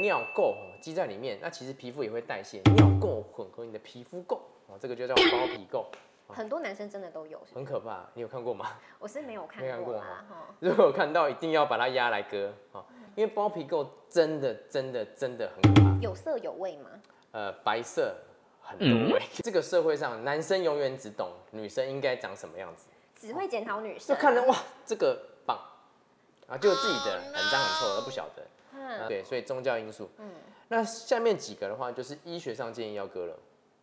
尿垢哦积在里面，那其实皮肤也会代谢，尿垢混合你的皮肤垢哦，这个就叫包皮垢，很多男生真的都有，很可怕。你有看过吗？我是没有看没看过过啦，哈。如果有看到，一定要把它压来割哦，因为包皮垢真的真的真的很可怕。有色有味吗？呃，白色很多味。这个社会上，男生永远只懂女生应该长什么样子，只会检讨女生就生，看着哇，这个棒啊，就自己的很脏很臭都不晓得。嗯，对，所以宗教因素。嗯那下面几个的话，就是医学上建议要割了。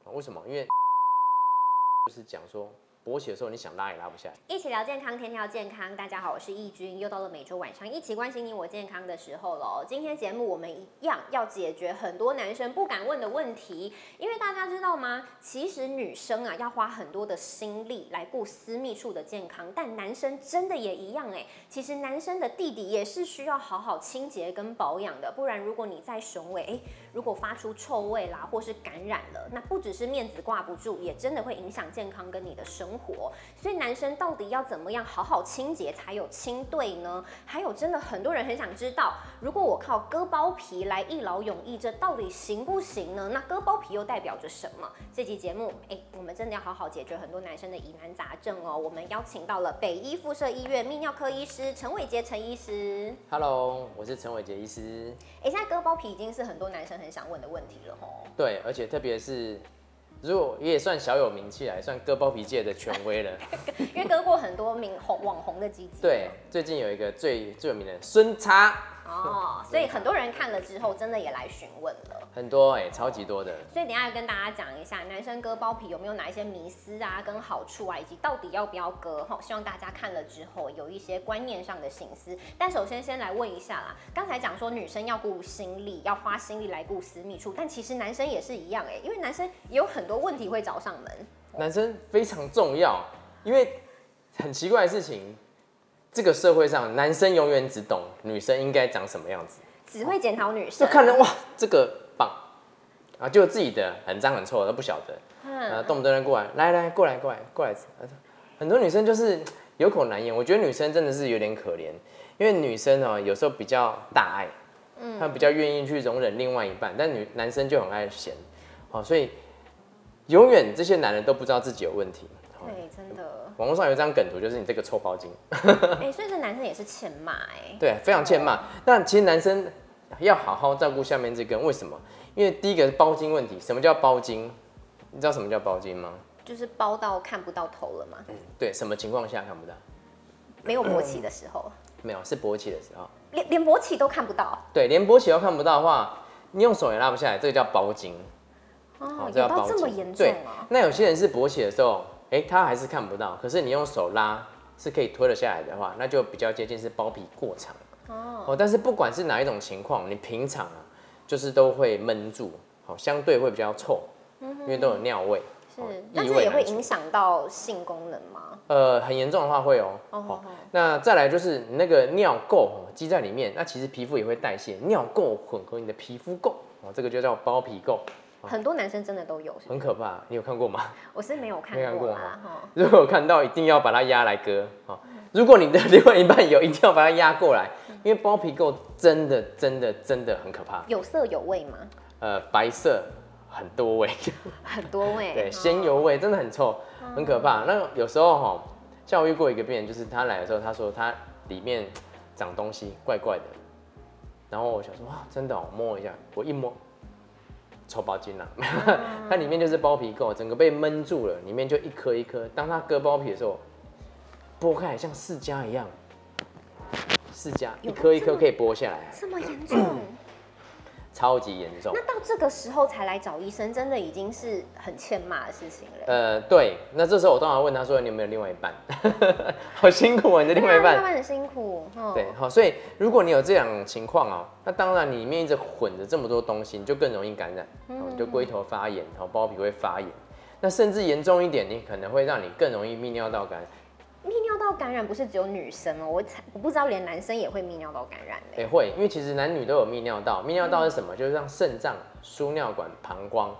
啊为什么？因为 就是讲说勃起的时候，你想拉也拉不下来。一起聊健康，天天要健康。大家好，我是易君，又到了每周晚上一起关心你我健康的时候喽。今天节目我们一样要解决很多男生不敢问的问题，因为大家知道吗？其实女生啊要花很多的心力来顾私密处的健康，但男生真的也一样哎。其实男生的弟弟也是需要好好清洁跟保养的，不然如果你在雄伟，哎，如果发出臭味啦，或是感染了，那不只是面子挂不住，也真的会影响健康跟你的生活。所以男生到底要怎么样好好清洁才有清对呢？还有真的很多人很想知道，如果我靠割包皮来一劳永逸，这到底行不行呢？那割包皮又代表着什么？这期节目，哎，我们真的要好好解决很多男生的疑难杂症哦。我们邀请到了北医附设医院泌尿科医师陈伟杰陈医师。Hello，我是陈伟杰医师。哎，现在割包皮已经是很多男生很想问的问题了吼。对，而且特别是，如果也算小有名气了，也算割包皮界的权威了。因为割过很多名红网红的鸡鸡。对，最近有一个最最有名的孙叉，哦，所以很多人看了之后，真的也来询问了。很多哎、超级多的。所以等一下要跟大家讲一下，男生割包皮有没有哪一些迷思啊，跟好处啊，以及到底要不要割哈。希望大家看了之后有一些观念上的醒思。但首先先来问一下啦，刚才讲说女生要顾心力，要花心力来顾私密处，但其实男生也是一样哎、因为男生也有很多问题会找上门。男生非常重要，因为很奇怪的事情，这个社会上男生永远只懂女生应该长什么样子，只会检讨女生，就看人哇，这个棒。啊，就自己的很脏很臭都不晓得，呃，嗯，动不动就过来，来来过来过来过来，呃很多女生就是有口难言，我觉得女生真的是有点可怜，因为女生哦有时候比较大爱，嗯她比较愿意去容忍另外一半，但女男生就很爱嫌，哦，所以永远这些男人都不知道自己有问题。哦。对，真的，网络上有一张梗图，就是你这个臭包精，哎、所以这男生也是欠骂哎、对，非常欠骂。但其实男生要好好照顾下面这根，为什么？因为第一个是包茎问题。什么叫包茎？你知道什么叫包茎吗？就是包到看不到头了嘛，对，什么情况下看不到？没有勃起的时候，没有，是勃起的时候。连连勃起都看不到。对，连勃起都看不到的话，你用手也拉不下来，这个叫包茎。哦，这有到叫包茎这么严重对啊？那有些人是勃起的时候，哎、他还是看不到，可是你用手拉是可以推得下来的话，那就比较接近是包皮过长。哦，哦，但是不管是哪一种情况，你平常啊，就是都会闷住，好、相对会比较臭，因为都有尿味。是哦，那这也会影响到性功能吗？呃，很严重的话会哦。哦哦，那再来就是你那个尿垢哦积在里面，那其实皮肤也会代谢，尿垢混合你的皮肤垢，哦，这个就叫包皮垢，很多男生真的都有，很可怕。你有看过吗？我是没有看过过啦，如果看到，一定要把它压来割。哦，如果你的 另外一半有，一定要把它压过来，因为包皮垢真的真的真的很可怕。有色有味吗？呃，白色很多味。很多味。对，哦鲜油味真的很臭，很可怕。那有时候哈，像我遇过一个病人，就是他来的时候，他说他里面长东西，怪怪的。然后我想说哇，真的、我，摸一下，我一摸，臭包筋了、它里面就是包皮垢，整个被闷住了，里面就一颗一颗。当它割包皮的时候，剥开来像释迦一样，释迦一有颗一颗可以剥下来，这么严重？超级严重那。到这个时候才来找医生，真的已经是很欠骂的事情了。呃，对，那这时候我当然问他说：“你有没有另外一半？” 好辛苦啊，你的另外一半。对啊慢慢很辛苦。哦对，好，所以如果你有这样情况哦，那当然你里面一直混着这么多东西，你就更容易感染，哦，你就龟头发炎，然后包皮会发炎。那甚至严重一点，你可能会让你更容易泌尿道感染。泌尿道感染不是只有女生哦，我才我不知道连男生也会泌尿道感染呢。也会，因为其实男女都有泌尿道。泌尿道是什么？就是让肾脏、输尿管、膀胱。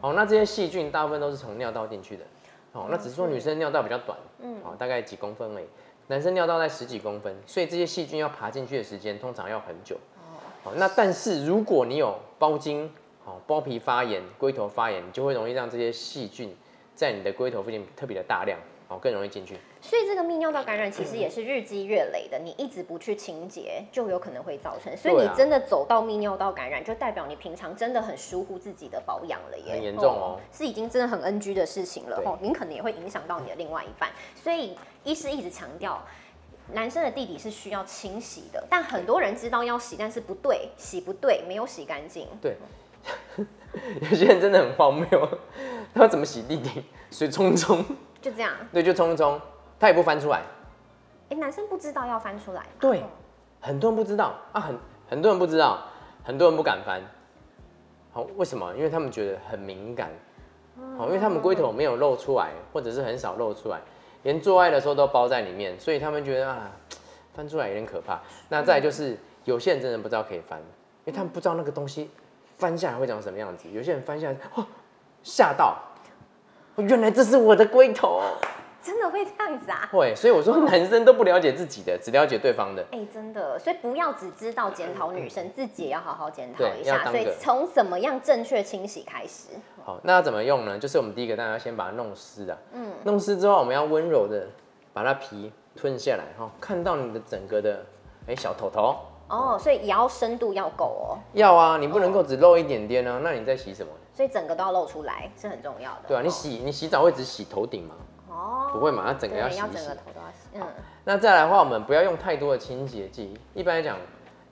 哦，那这些细菌大部分都是从尿道进去的。哦，那只是说女生尿道比较短，嗯，哦，大概几公分而已。男生尿道在十几公分，所以这些细菌要爬进去的时间通常要很久。好，那但是如果你有包茎，哦包皮发炎、龟头发炎，你就会容易让这些细菌在你的龟头附近特别的大量，好更容易进去。所以这个泌尿道感染其实也是日积月累的，你一直不去清洁，就有可能会造成。所以你真的走到泌尿道感染，就代表你平常真的很疏忽自己的保养了耶，很严重哦是已经真的很 NG 的事情了哦，您可能也会影响到你的另外一半。所以医师一直强调。男生的弟弟是需要清洗的，但很多人知道要洗，但是不对，洗不对，没有洗干净。对，有些人真的很荒谬，他怎么洗弟弟？水冲冲，就这样，对，就冲一冲，他也不翻出来。哎、男生不知道要翻出来吗。对，很多人不知道啊，很很多人不知道，很多人不敢翻。好，为什么？因为他们觉得很敏感。好，因为他们龟头没有露出来，或者是很少露出来，连做爱的时候都包在里面，所以他们觉得啊，翻出来有点可怕。那再就是有些人真的不知道可以翻，因为他们不知道那个东西翻下来会长什么样子。有些人翻下来，哇，吓到，原来这是我的龟头。真的会这样子啊？会，所以我说男生都不了解自己的，只了解对方的。哎、真的，所以不要只知道检讨女生，自己也要好好检讨一下。所以从怎么样正确清洗开始。好，那要怎么用呢？就是我们第一个，大家要先把它弄湿啊。嗯，弄湿之后，我们要温柔的把它皮吞下来，哈，看到你的整个的哎、小头头。哦，所以也要深度要够哦，要啊，你不能够只露一点点啊，那你在洗什么？所以整个都要露出来是很重要的。对啊，你哦洗你洗澡会只洗头顶吗？哦，不会嘛，那整个，要洗一洗要整个。头都要洗。嗯，那再来的话，我们不要用太多的清洁剂。一般来讲，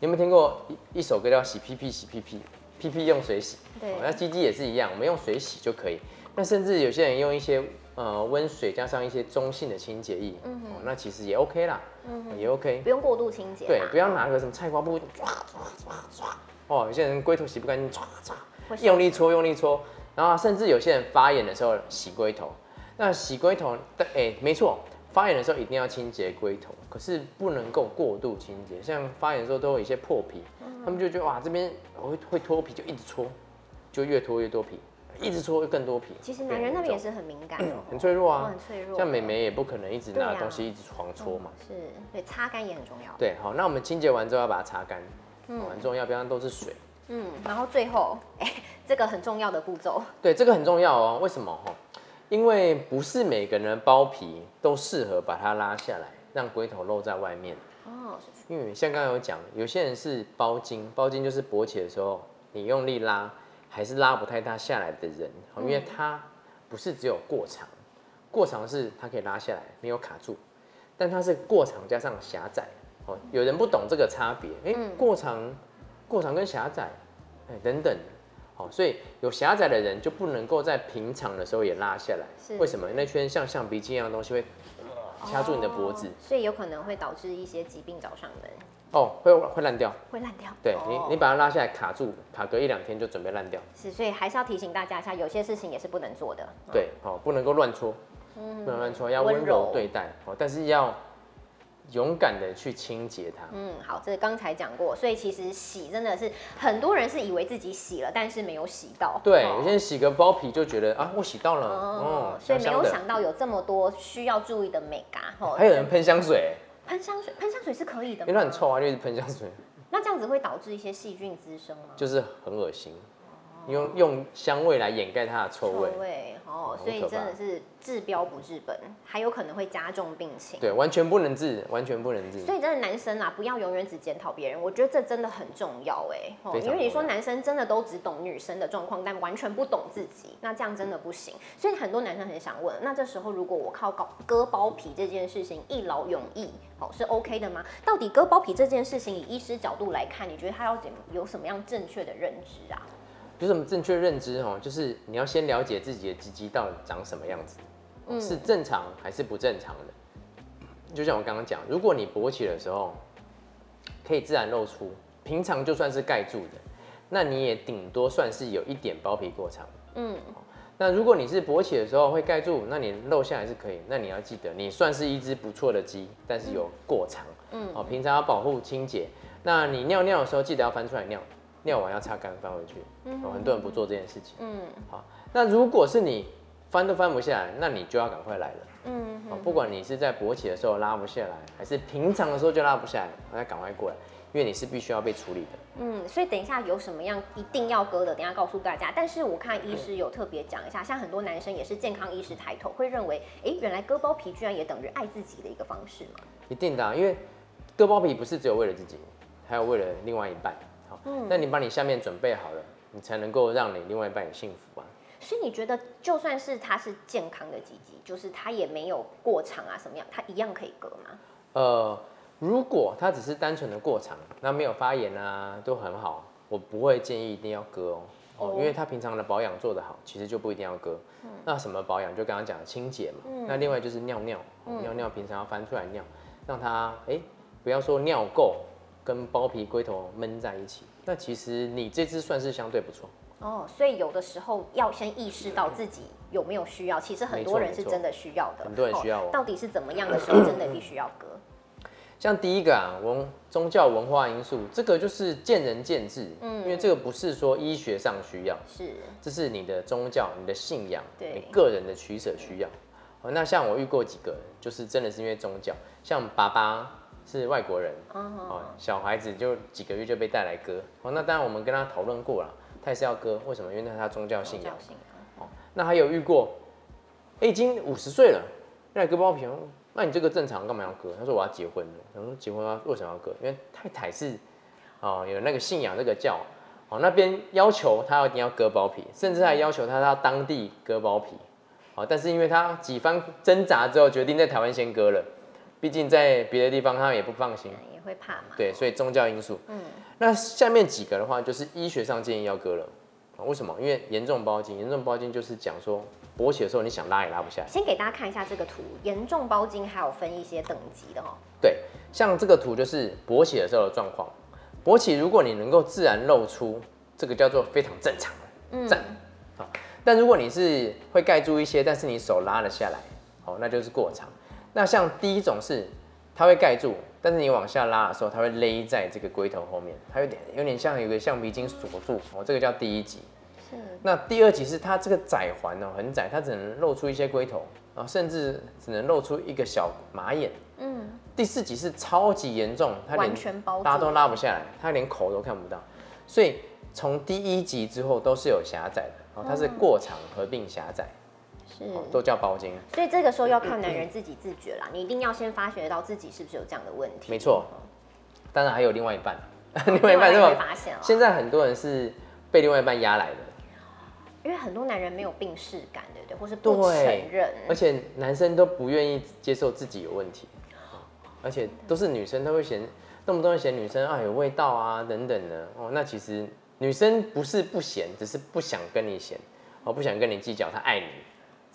你有没有听过一一首歌叫“洗屁屁洗屁屁”，屁屁用水洗。对哦那鸡鸡也是一样，我们用水洗就可以。那甚至有些人用一些呃温水加上一些中性的清洁液，哦，那其实也 OK 啦，嗯也 OK。不用过度清洁啦。对，不要拿个什么菜瓜布抓抓抓抓。哦，有些人龟头洗不干净，抓抓会，用力搓用力搓，然后甚至有些人发炎的时候洗龟头。那洗龟头，但哎、没错，发炎的时候一定要清洁龟头，可是不能够过度清洁。像发炎的时候都有一些破皮，他们就觉得哇这边会会脱皮，就一直搓，就越脱越多皮，一直搓更多皮。其实男人那边也是是很敏感的哦，很脆弱哦啊很，脆弱。像美眉也不可能一直拿东西一直狂搓嘛。是，对，擦干也很重要。对，好，那我们清洁完之后要把它擦干，嗯，很重要，不然都是水。嗯，然后最后，哎、这个很重要的步骤，对，这个很重要哦。为什么？哈，因为不是每个人的包皮都适合把它拉下来，让龟头露在外面。哦，因为像刚刚有讲，有些人是包茎，包茎就是勃起的时候，你用力拉还是拉不太大下来的人，哦因为它不是只有过长，过长是它可以拉下来，没有卡住，但它是过长加上狭窄。哦，有人不懂这个差别，哎、过长、过长跟狭窄，哎、等等。好，所以有狭窄的人就不能够在平常的时候也拉下来。是为什么？那圈像橡皮筋一样的东西会掐住你的脖子哦，所以有可能会导致一些疾病找上门，哦，会会烂掉。会烂掉。对你哦，你把它拉下来卡住，卡个一两天就准备烂掉。是，所以还是要提醒大家一下，有些事情也是不能做的。对，哦，不能够乱戳，不能乱搓，要温温柔柔对待，哦，但是要勇敢的去清洁它。嗯，好，这刚才讲过，所以其实洗真的是很多人是以为自己洗了，但是没有洗到。对，哦有些人洗个包皮就觉得啊，我洗到了，哦哦，所以没有。想到有这么多需要注意的美嘎。哦还有人喷香水，喷香水，喷香水是可以的吗？因为它很臭啊，就一直喷香水，那这样子会导致一些细菌滋生吗？就是很恶心。用用香味来掩盖它的臭味，味哦，所以真的是治标不治本，还有可能会加重病情。对，完全不能治，完全不能治。所以真的男生啊，不要永远只检讨别人，我觉得这真的很重要哎、哦因为你说男生真的都只懂女生的状况，但完全不懂自己，那这样真的不行。所以很多男生很想问，那这时候如果我靠搞割包皮这件事情一劳永逸，哦是 OK 的吗？到底割包皮这件事情，以医师角度来看，你觉得他要怎有什么样正确的认知啊？就是我们正确认知哦，就是你要先了解自己的鸡鸡到底长什么样子，嗯是正常还是不正常的。就像我刚刚讲，如果你勃起的时候可以自然露出，平常就算是盖住的，那你也顶多算是有一点包皮过长。嗯，那如果你是勃起的时候会盖住，那你露下来是可以，那你要记得，你算是一只不错的鸡，但是有过长。嗯哦，平常要保护清洁。那你尿尿的时候记得要翻出来尿，尿完要擦干翻回去。哦，很多人不做这件事情。嗯，好，那如果是你翻都翻不下来，那你就要赶快来了。嗯哦，不管你是在勃起的时候拉不下来，还是平常的时候就拉不下来，那赶快过来，因为你是必须要被处理的。嗯，所以等一下有什么样一定要割的，等一下告诉大家。但是我看医师有特别讲一下，像很多男生也是健康意识抬头，会认为，哎，原来割包皮居然也等于爱自己的一个方式嘛？一定的啊、因为割包皮不是只有为了自己，还有为了另外一半。好，那你把你下面准备好了，你才能够让你另外一半也幸福啊。所以你觉得，就算是它是健康的鸡鸡，就是它也没有过长啊什么样，它一样可以割吗？呃，如果它只是单纯的过长，那没有发炎啊，都很好，我不会建议一定要割哦。哦哦，因为它平常的保养做得好，其实就不一定要割。那什么保养？就刚刚讲的清洁嘛。那另外就是尿尿，哦尿尿平常要翻出来尿，让它哎、不要说尿垢跟包皮龟头闷在一起。那其实你这只算是相对不错。哦，所以有的时候要先意识到自己有没有需要，其实很多人是真的需要的，很多人需要哦到底是怎么样的时候，真的必须要割。像第一个啊，文宗教文化因素，这个就是见仁见智，嗯，因为这个不是说医学上需要，是，这是你的宗教、你的信仰、对你个人的取舍需要。哦，那像我遇过几个，就是真的是因为宗教，像爸爸是外国人，哦，小孩子就几个月就被带来割，哦，那当然我们跟他讨论过了，他也是要割，为什么？因为那是他宗教信仰。宗教信仰。那还有遇过，哎、已经五十岁了，要来割包皮，哦那你这个正常干嘛要割？他说我要结婚了。我说结婚啊为什么要割？因为太太是哦有那个信仰这个教，哦那边要求他一定要割包皮，甚至还要求他到当地割包皮，哦但是因为他几番挣扎之后，决定在台湾先割了，毕竟在别的地方他们也不放心。也会怕嘛？对，所以宗教因素。嗯，那下面几个的话，就是医学上建议要割了。啊为什么？因为严重包茎，严重包茎就是讲说勃起的时候你想拉也拉不下来。先给大家看一下这个图，严重包茎还有分一些等级的哦。对，像这个图就是勃起的时候的状况。勃起如果你能够自然露出，这个叫做非常正常的赞。好，但如果你是会盖住一些，但是你手拉了下来，哦，那就是过长。那像第一种是它会盖住，但是你往下拉的时候，它会勒在这个龟头后面，它有点有点像有个橡皮筋锁住，哦，这个叫第一级。是，那第二级是它这个窄环哦很窄，它只能露出一些龟头啊，甚至只能露出一个小马眼。嗯，第四级是超级严重，它连拉都拉不下来，它连口都看不到，所以从第一级之后都是有狭窄的，哦，它是过长合并狭窄，都叫包茎。所以这个时候要靠男人自己自觉啦，你一定要先发觉到自己是不是有这样的问题。没错当然还有另外一半，另 另外一半也是吧？会发现了，现在很多人是被另外一半压来的，因为很多男人没有病视感，对不对？或是不承认。而且男生都不愿意接受自己有问题，而且都是女生，都会嫌动不动嫌女生啊有味道啊等等的哦。那其实女生不是不嫌，只是不想跟你嫌，哦不想跟你计较，她爱你。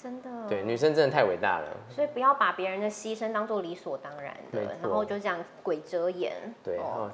真的。对，女生真的太伟大了。所以不要把别人的牺牲当做理所当然的，然后就这样鬼遮眼。对，哦哦，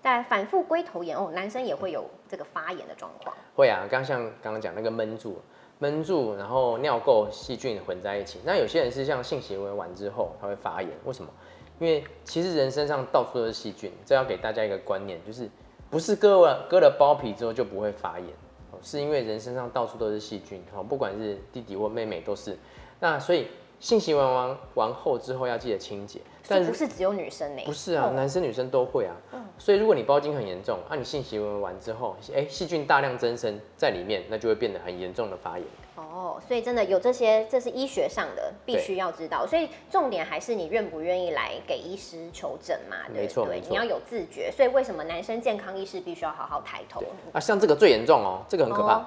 在反复龟头炎哦，男生也会有这个发炎的状况。会啊，刚像刚刚讲那个闷住，闷住，然后尿垢细菌混在一起。那有些人是像性行为完之后，他会发炎，为什么？因为其实人身上到处都是细菌，这要给大家一个观念，就是不是割了割了包皮之后就不会发炎，哦是因为人身上到处都是细菌，哈，不管是弟弟或妹妹都是。那所以性行为完完后之后要记得清洁，但不是只有女生呢？不是啊，哦男生女生都会啊。嗯所以如果你包茎很严重，啊，你性行为完之后，哎、细菌大量增生在里面，那就会变得很严重的发炎。哦，所以真的有这些，这是医学上的，必须要知道。所以重点还是你愿不愿意来给医师求诊嘛，对不对？没错你要有自觉。所以为什么男生健康意识必须要好好抬头？啊，像这个最严重哦，这个很可怕，哦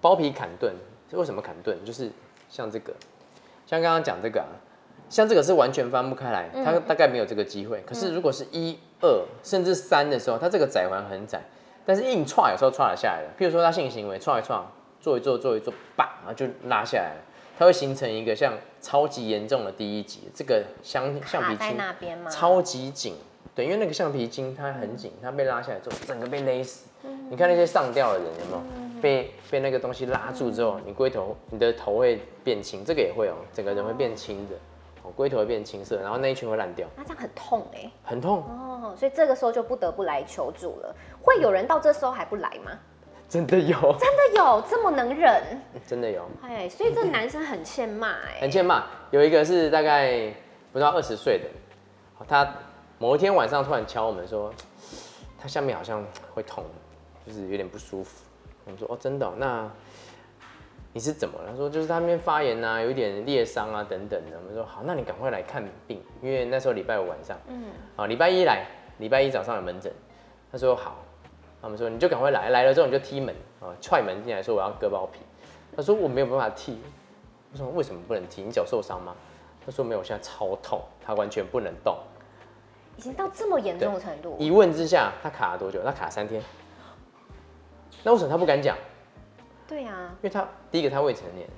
包皮砍钝。为什么砍钝？就是像这个，像刚刚讲这个啊，像这个是完全翻不开来，嗯它大概没有这个机会。可是如果是一二甚至三的时候，它这个窄环很窄，但是硬踹有时候踹得下来了。譬如说他性行为踹一踹，做一做做一做，叭，然后就拉下来了。它会形成一个像超级严重的第一级，这个橡橡皮筋？超级紧，对，因为那个橡皮筋它很紧，它被拉下来之后，整个被勒死。你看那些上吊的人有没有被被那个东西拉住之后，你龟头你的头会变青，这个也会哦，整个人会变青的，哦，龟头会变青色，然后那一圈会烂掉，那这样很痛哎、很痛。哦，所以这个时候就不得不来求助了。会有人到这时候还不来吗？真的有，真的有这么能忍？真的有，哎，所以这男生很欠骂哎、很欠骂。有一个是大概不到二十岁的，好他某一天晚上突然敲我们说，他下面好像会痛，就是有点不舒服。我们说哦，真的哦、那你是怎么了？他说就是他那边发炎啊，有一点裂伤啊等等的。我们说好，那你赶快来看病，因为那时候礼拜五晚上，嗯，好，礼拜一来，礼拜一早上有门诊。他说好，他们说你就赶快来，来了之后你就踢门啊，踹门进来说我要割包皮。他说我没有办法踢，我说为什么不能踢？你脚受伤吗？他说没有，我现在超痛，他完全不能动。已经到这么严重的程度，一问之下，他卡了多久？他卡了三天。那为什么他不敢讲？对啊，因为他第一个他未成年，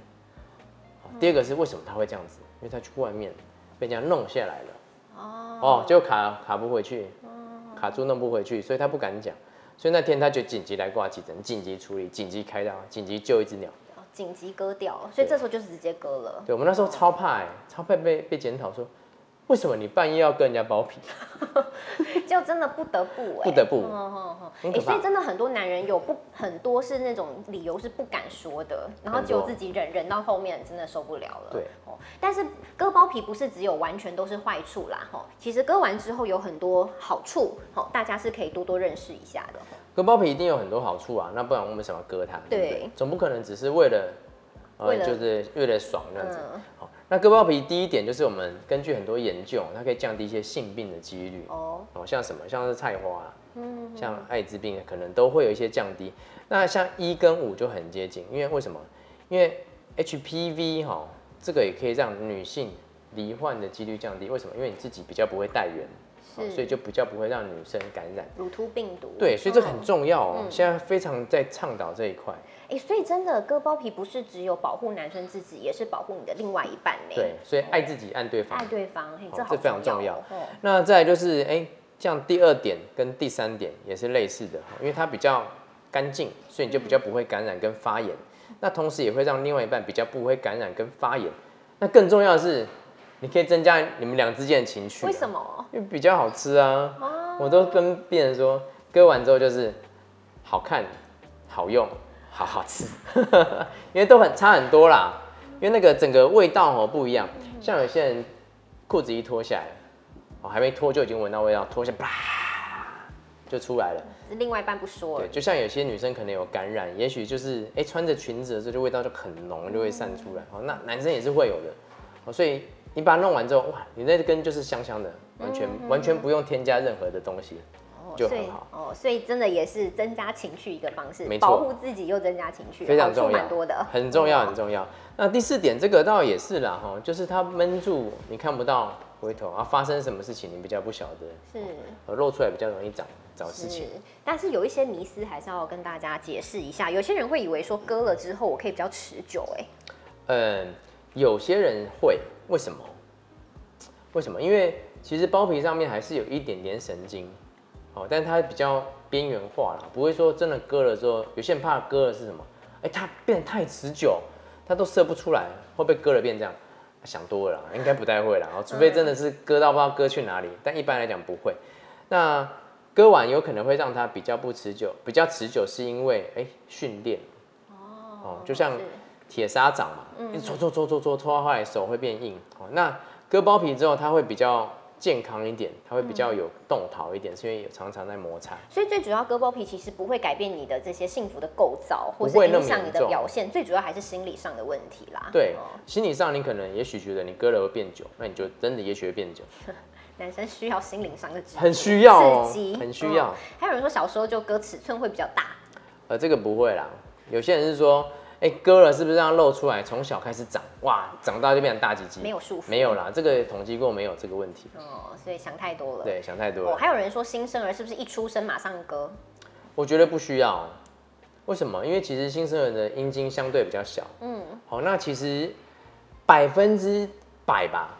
第二个是为什么他会这样子？因为他去外面被人家弄下来了，哦，哦，就卡卡不回去，卡住弄不回去，所以他不敢讲。所以那天他就紧急来挂急诊，紧急处理，紧急开刀，紧急救一只鸟。哦紧急割掉，所以这时候就是直接割了。对我们那时候超怕欸、超怕被被检讨说，为什么你半夜要跟人家包皮？就真的不得不哎、不得不哎、所以真的很多男人有不很多是那种理由是不敢说的，然后只有自己忍忍到后面真的受不了了。对哦，但是割包皮不是只有完全都是坏处啦，哈，其实割完之后有很多好处，好，大家是可以多多认识一下的。割包皮一定有很多好处啊，那不然我们为什么要割它？对不对对？总不可能只是为了，呃，为了就是为了爽这样子。那割包皮第一点就是我们根据很多研究，它可以降低一些性病的几率。哦，哦，像什么，像是菜花、啊，嗯，像艾滋病可能都会有一些降低。那像一跟五就很接近，因为为什么？因为 HPV 哈、这个也可以让女性罹患的几率降低。为什么？因为你自己比较不会带源，哦是所以就比较不会让女生感染。乳突病毒。对，所以这很嗯重要哦。嗯现在非常在倡导这一块。哎、所以真的割包皮不是只有保护男生自己，也是保护你的另外一半呢。对，所以爱自己，爱对方爱。对方，嘿，这好非常重要那再来就是，哎、像第二点跟第三点也是类似的，因为它比较干净，所以你就比较不会感染跟发炎。那同时也会让另外一半比较不会感染跟发炎。那更重要的是，你可以增加你们俩之间的情绪、为什？么？因为比较好吃啊。哦我都跟病人说，割完之后就是好看、好用、好好吃，因为都很差很多啦。因为那个整个味道哦不一样，像有些人裤子一脱下来，哦还没脱就已经闻到味道，脱下啪就出来了。另外一半不说对，就像有些女生可能有感染，也许就是哎、穿着裙子的时候就味道就很浓，就会散出来。哦，那男生也是会有的。哦，所以你把它弄完之后，哇，你那根就是香香的，完全、完全不用添加任何的东西。就很好哦，所以真的也是增加情趣一个方式保护自己又增加情趣，非常重要蛮多的，很重要，很重要。那第四点，这个倒也是啦，哈，就是它闷住，你看不到回头啊，发生什么事情你比较不晓得，是呃露出来比较容易找找事情。，但是有一些迷思还是要跟大家解释一下。有些人会以为说割了之后我可以比较持久、哎，嗯，有些人会，为什么？为什么？因为其实包皮上面还是有一点点神经，哦，但它比较边缘化了，不会说真的割了之后，有些人怕割了是什么？哎、它变得太持久，它都射不出来，会不会割了变这样？想多了啦，应该不太会啦，哦，除非真的是割到不知道割去哪里，但一般来讲不会。那割完有可能会让它比较不持久，比较持久是因为哎训练，哦，就像是铁砂掌嘛，一直搓搓搓搓搓搓到后来手会变硬。哦，那割包皮之后，它会比较健康一点，它会比较有动桃一点，是因为有常常在摩擦。所以最主要割包皮其实不会改变你的这些幸福的构造，或是影响你的表现，最主要还是心理上的问题啦。对哦，心理上你可能也许觉得你割了会变久，那你就真的也许会变久，男生需要心灵上的很需要哦刺激，很需要嗯还有人说小时候就割尺寸会比较大，呃，这个不会啦。有些人是说，哎、割了是不是让露出来？从小开始长，哇，长大就变成大鸡鸡？没有束缚没有啦，这个统计过没有这个问题。哦，所以想太多了。对，想太多哦，了。还有人说新生儿是不是一出生马上割？我觉得不需要。为什么？因为其实新生儿的阴茎相对比较小。嗯，好，那其实百分之百吧，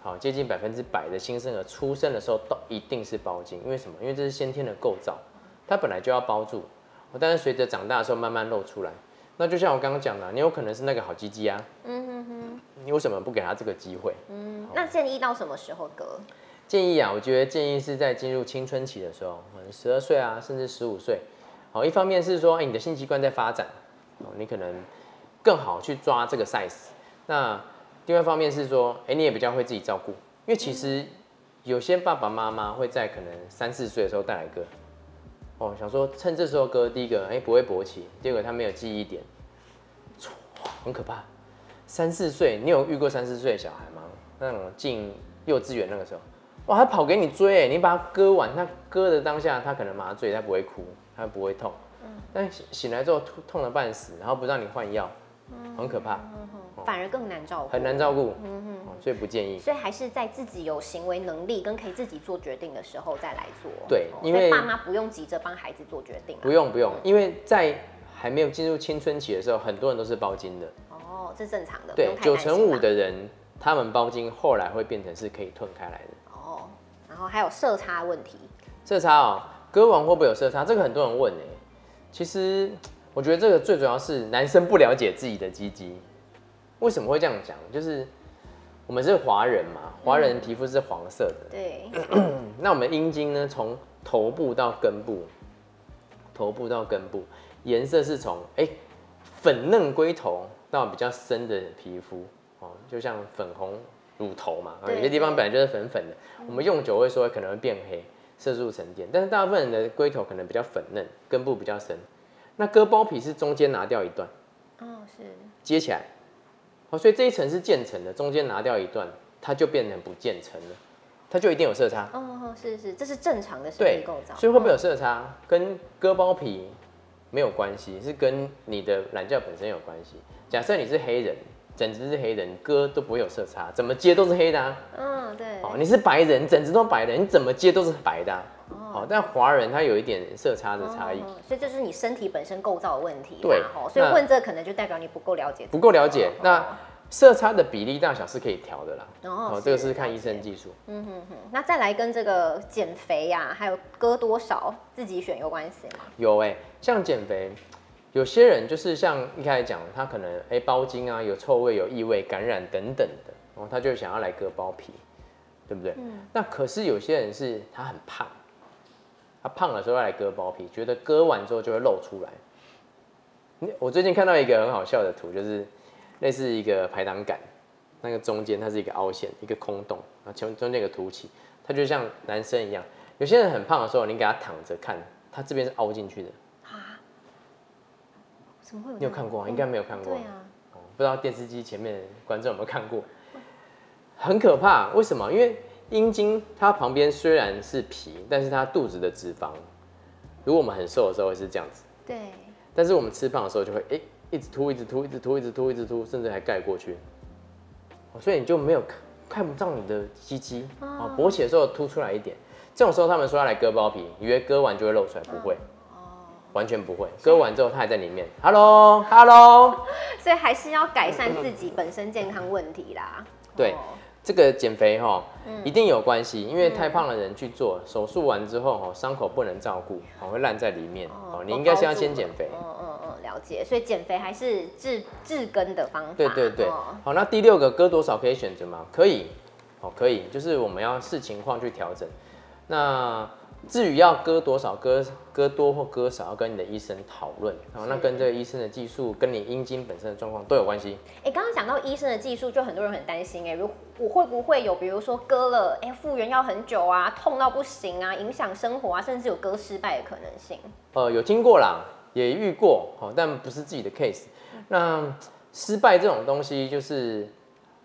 好，接近百分之百的新生儿出生的时候都一定是包茎，因为什么？因为这是先天的构造，它本来就要包住，但是随着长大的时候慢慢露出来。那就像我刚刚讲的，你有可能是那个好鸡鸡啊，嗯哼哼，你为什么不给他这个机会？嗯，那建议到什么时候割？建议啊，我觉得建议是在进入青春期的时候，可能十二岁啊，甚至十五岁，好，一方面是说，哎、你的性器官在发展，哦，你可能更好去抓这个 size。那另外一方面是说，哎、你也比较会自己照顾，因为其实有些爸爸妈妈会在可能三四岁的时候带来割，哦，想说趁这时候割，第一个，哎、不会勃起，第二个他没有记忆点，错，很可怕。三四岁，你有遇过三四岁的小孩吗？那种进幼稚园那个时候，哇，他跑给你追，哎，你把他割完，他割的当下，他可能麻醉，他不会哭，他不会痛，但醒醒来之后痛痛的半死，然后不让你换药，很可怕，反而更难照顾，很难照顾，哦所以不建议。所以还是在自己有行为能力跟可以自己做决定的时候再来做。对因为爸妈不用急着帮孩子做决定啊。不用不用，因为在还没有进入青春期的时候，很多人都是包金的，哦，这正常的，对九成五的人，他们包金后来会变成是可以吞开来的。哦，然后还有色差问题，色差哦，割完会不会有色差？这个很多人问哎。其实我觉得这个最主要是男生不了解自己的鸡鸡。为什么会这样讲？就是我们是华人嘛，华人皮肤是黄色的，对，那我们阴茎呢，从头部到根部，头部到根部，颜色是从哎、粉嫩龟头到比较深的皮肤哦，就像粉红乳头嘛，有些地方本来就是粉粉的，我们用久会说可能会变黑，色素沉淀，但是大部分人的龟头可能比较粉嫩，根部比较深。那割包皮是中间拿掉一段，哦是，接起来，好，所以这一层是渐层的，中间拿掉一段，它就变成不渐层了，它就一定有色差。哦是是，这是正常的生对理构造。所以会不会有色差，跟割包皮没有关系，是跟你的懒觉本身有关系。假设你是黑人，整只是黑人，割都不会有色差，怎么接都是黑的啊。嗯对，哦，你是白人，整只都白的，你怎么接都是白的、啊。好、但华人他有一点色差的差异，哦所以这是你身体本身构造的问题嘛。所以那问这可能就代表你不够了解，不够了解。那色差的比例大小是可以调的啦。哦哦，这个是看了医生技术。嗯哼哼，那再来跟这个减肥呀、还有割多少自己选有关系吗？有哎、像减肥，有些人就是像一开始讲，他可能哎、包茎啊，有臭味、有异味、感染等等的，然后他就想要来割包皮，对不对？嗯那可是有些人是他很胖，他胖的时候要来割包皮，觉得割完之后就会露出来。你我最近看到一个很好笑的图，就是类似一个排挡杆，那个中间它是一个凹陷，一个空洞，然后中中间有个凸起，它就像男生一样。有些人很胖的时候，你给他躺着看，他这边是凹进去的。怎么会有？你有看过吗？应该没有看过。对啊，哦不知道电视机前面的观众有没有看过？很可怕，为什么？因为阴茎它旁边虽然是皮，但是它肚子的脂肪，如果我们很瘦的时候会是这样子，对，但是我们吃胖的时候就会哎、一直凸，一直凸，一直凸，一直凸，一直凸，甚至还盖过去，哦。所以你就没有看看不到你的鸡鸡啊，勃起的时候凸出来一点，这种时候他们说要来割包皮，以为割完就会露出来，不会。完全不会，割完之后它还在里面。Hello，Hello，所以还是要改善自己本身健康问题啦。对。哦这个减肥哈，一定有关系，因为太胖的人去做手术完之后哈，伤口不能照顾，哦会烂在里面哦。你应该先要先减肥。嗯嗯嗯，了解。所以减肥还是治治根的方法。对对对，哦好，那第六个割多少可以选择吗？可以，哦可以，就是我们要视情况去调整。那至于要割多少，割割多或割少，要跟你的医生讨论。好，那跟这个医生的技术，跟你阴茎本身的状况都有关系。哎，刚刚讲到医生的技术，就很多人很担心哎，如我会不会有，比如说割了，哎，复原要很久啊，痛到不行啊，影响生活啊，甚至有割失败的可能性。呃，有听过啦，也遇过，好，但不是自己的 case。那失败这种东西，就是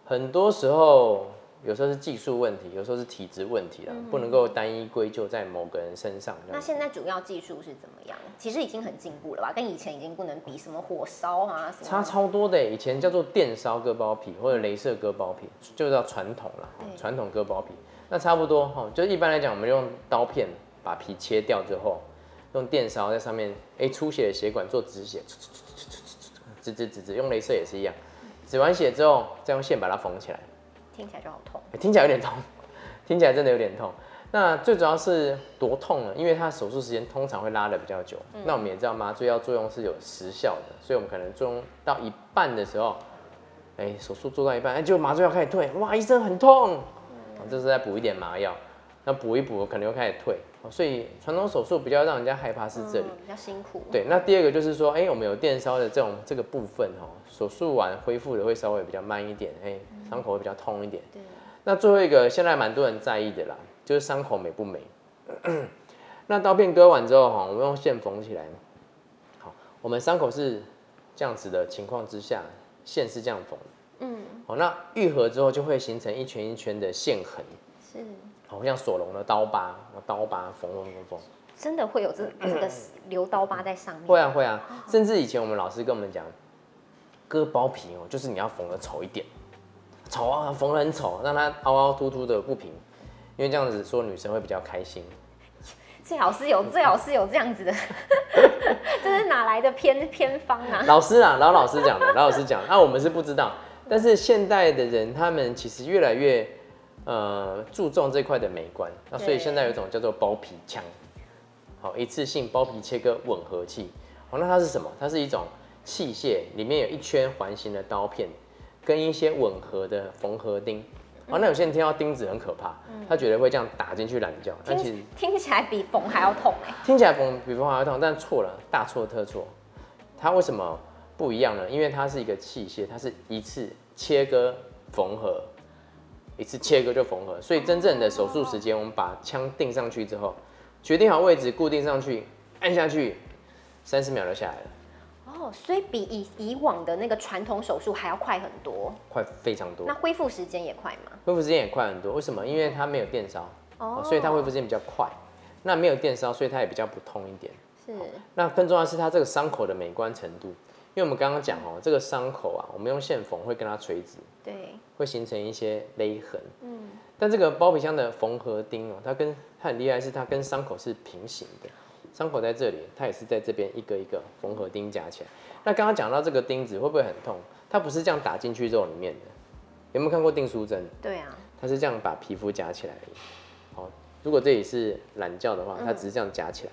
很多时候，有时候是技术问题，有时候是体质问题啦，不能够单一归咎在某个人身上。那现在主要技术是怎么样？其实已经很进步了吧？跟以前已经不能比，什么火烧啊，什么差超多的，以前叫做电烧割包皮或者镭射割包皮，就叫传统啦，对传统割包皮。那差不多哈，就一般来讲，我们用刀片把皮切掉之后，用电烧在上面，哎、出血的血管做止血，止止止止，用镭射也是一样，止完血之后，再用线把它缝起来。听起来就好痛。欸听起来有点痛，听起来真的有点痛。那最主要是多痛呢？因为它手术时间通常会拉的比较久。那我们也知道麻醉药作用是有时效的，所以我们可能作用到一半的时候，哎、手术做到一半，哎、就麻醉药开始退，哇，医生很痛，嗯这时候再补一点麻药，那补一补可能又开始退，哦所以传统手术比较让人家害怕是这里。嗯比较辛苦。对，那第二个就是说，哎、我们有电烧的这种这个部分哦，手术完恢复的会稍微比较慢一点，哎、伤口会比较痛一点。对那最后一个，现在蛮多人在意的啦，就是伤口美不美。那刀片割完之后哈，我们用线缝起来。好，我们伤口是这样子的情况之下，线是这样缝。嗯，好，那愈合之后就会形成一圈一圈的线痕，是好像索隆的刀疤，刀疤缝缝缝缝。真的会有这 这个留刀疤在上面。会啊会啊，甚至以前我们老师跟我们讲，割包皮哦，就是你要缝的丑一点，丑啊，缝的很丑，让它凹凹凸凸的不平，因为这样子说女生会比较开心。最好是有最好是有这样子的，这是哪来的偏偏方啊？老师啊，老老师讲的，老老师讲的，那、我们是不知道，但是现代的人他们其实越来越呃注重这块的美观，那所以对现在有一种叫做包皮枪，好，一次性包皮切割吻合器，好，那它是什么？它是一种器械，里面有一圈环形的刀片，跟一些吻合的缝合钉。哦，那有些人听到钉子很可怕，他觉得会这样打进去懒觉，但其实听听起来比缝还要痛哎、听起来缝比缝还要痛，但错了，大错特错。它为什么不一样呢？因为它是一个器械，它是一次切割缝合，一次切割就缝合，所以真正的手术时间，我们把枪定上去之后，决定好位置，固定上去，按下去，三十秒就下来了，哦，所以比以以往的那个传统手术还要快很多，快非常多那，恢复时间也快吗？恢复时间也快很多。为什么？因为它没有电烧，哦所以它恢复时间比较快。那没有电烧，所以它也比较不痛一点。是那更重要的是它这个伤口的美观程度，因为我们刚刚讲哦，这个伤口啊，我们用线缝会跟它垂直，对，会形成一些勒痕。嗯，但这个包皮箱的缝合钉哦，它跟它很厉害，是它跟伤口是平行的，伤口在这里，它也是在这边一个一个缝合钉夹起来。那刚刚讲到这个钉子会不会很痛？它不是这样打进去肉里面的，有没有看过订书针？对啊，它是这样把皮肤夹起来而已。好，如果这里是懒觉的话，它只是这样夹起来。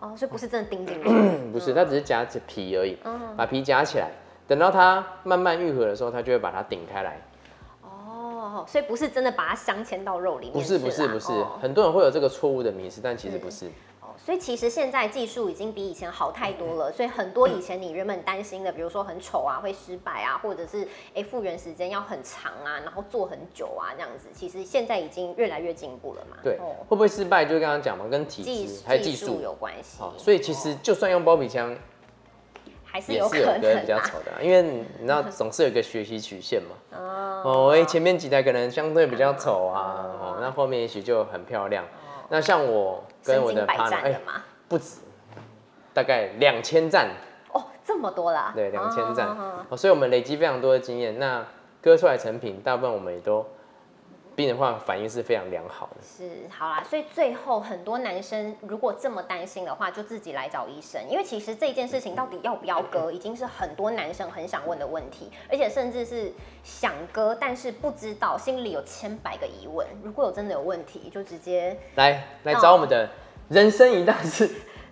哦，所以不是真的钉进去，嗯不是，它只是夹着皮而已，把皮夹起来，等到它慢慢愈合的时候，它就会把它顶开来。哦，所以不是真的把它镶嵌到肉里面，不是不是不是哦，很多人会有这个错误的迷思，但其实不是。哦，所以其实现在技术已经比以前好太多了，所以很多以前你原本担心的，比如说很丑啊、会失败啊，或者是哎复原时间要很长啊，然后做很久啊这样子，其实现在已经越来越进步了嘛。对，哦，会不会失败？就刚刚讲嘛，跟体技质还有技术术。有关系好，，所以其实就算用包皮枪，还是有可能比较啊。丑的啊，因为你你知道 总是有一个学习曲线嘛。哦，哎，前面几台可能相对比较丑啊，哦，那后面也许就很漂亮。那像我跟我的百 partner，哎战。不止，大概两千站，哦，这么多啦。对，两千站所以我们累积非常多的经验。那割出来成品，大部分我们也都病人话反应是非常良好的。是，好啦，所以最后很多男生如果这么担心的话，就自己来找医生，因为其实这件事情到底要不要割，已经是很多男生很想问的问题，而且甚至是想割，但是不知道，心里有千百个疑问。如果有真的有问题，就直接来来找我们的人生一大事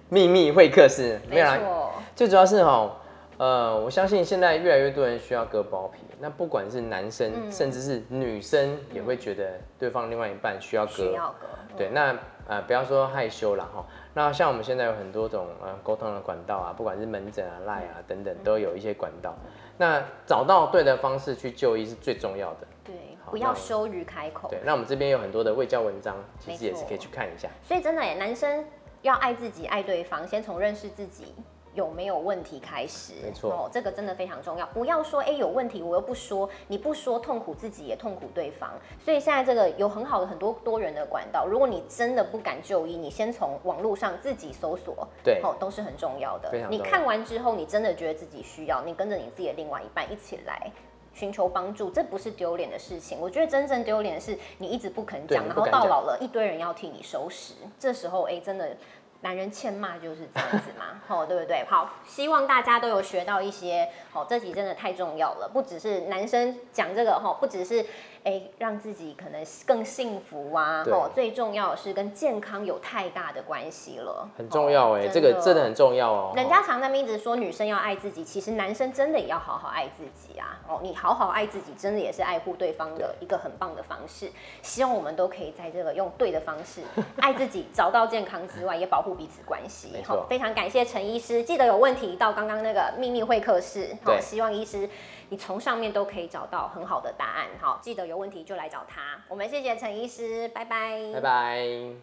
秘密会客室，没没有啦，错，最主要是哈，呃，我相信现在越来越多人需要割包皮，那不管是男生，嗯甚至是女生，也会觉得对方另外一半需要割。需要割。对，那呃不要说害羞了哈。那像我们现在有很多种呃沟通的管道啊，不管是门诊啊、赖啊等等，都有一些管道。那找到对的方式去就医是最重要的。对，不要羞于开口。对，那我们这边有很多的卫教文章，其实也是可以去看一下。所以真的耶，男生要爱自己、爱对方，先从认识自己有没有问题开始。没错哦，这个真的非常重要。不要说哎、有问题我又不说，你不说痛苦自己也痛苦对方。所以现在这个有很好的很多多元的管道，如果你真的不敢就医，你先从网络上自己搜索，对哦，都是很重要的你看完之后，你真的觉得自己需要，你跟着你自己的另外一半一起来。寻求帮助，这不是丢脸的事情。我觉得真正丢脸的是你一直不肯讲，然后到老了，一堆人要替你收拾。这时候，哎、真的男人欠骂就是这样子嘛，哦，对不对？好，希望大家都有学到一些，哦，这题真的太重要了，不只是男生讲这个，哈，不只是。哎，让自己可能更幸福啊！哦，最重要的是跟健康有太大的关系了，很重要哎，这个真的很重要哦。人家常在一直说女生要爱自己，其实男生真的也要好好爱自己啊！哦，你好好爱自己，真的也是爱护对方的一个很棒的方式。希望我们都可以在这个用对的方式爱自己，找到健康之外，也保护彼此关系。好，非常感谢陈医师，记得有问题到刚刚那个秘密会客室。好，希望医师。你从上面都可以找到很好的答案，好，记得有问题就来找他。我们谢谢陈医师，拜拜，拜拜。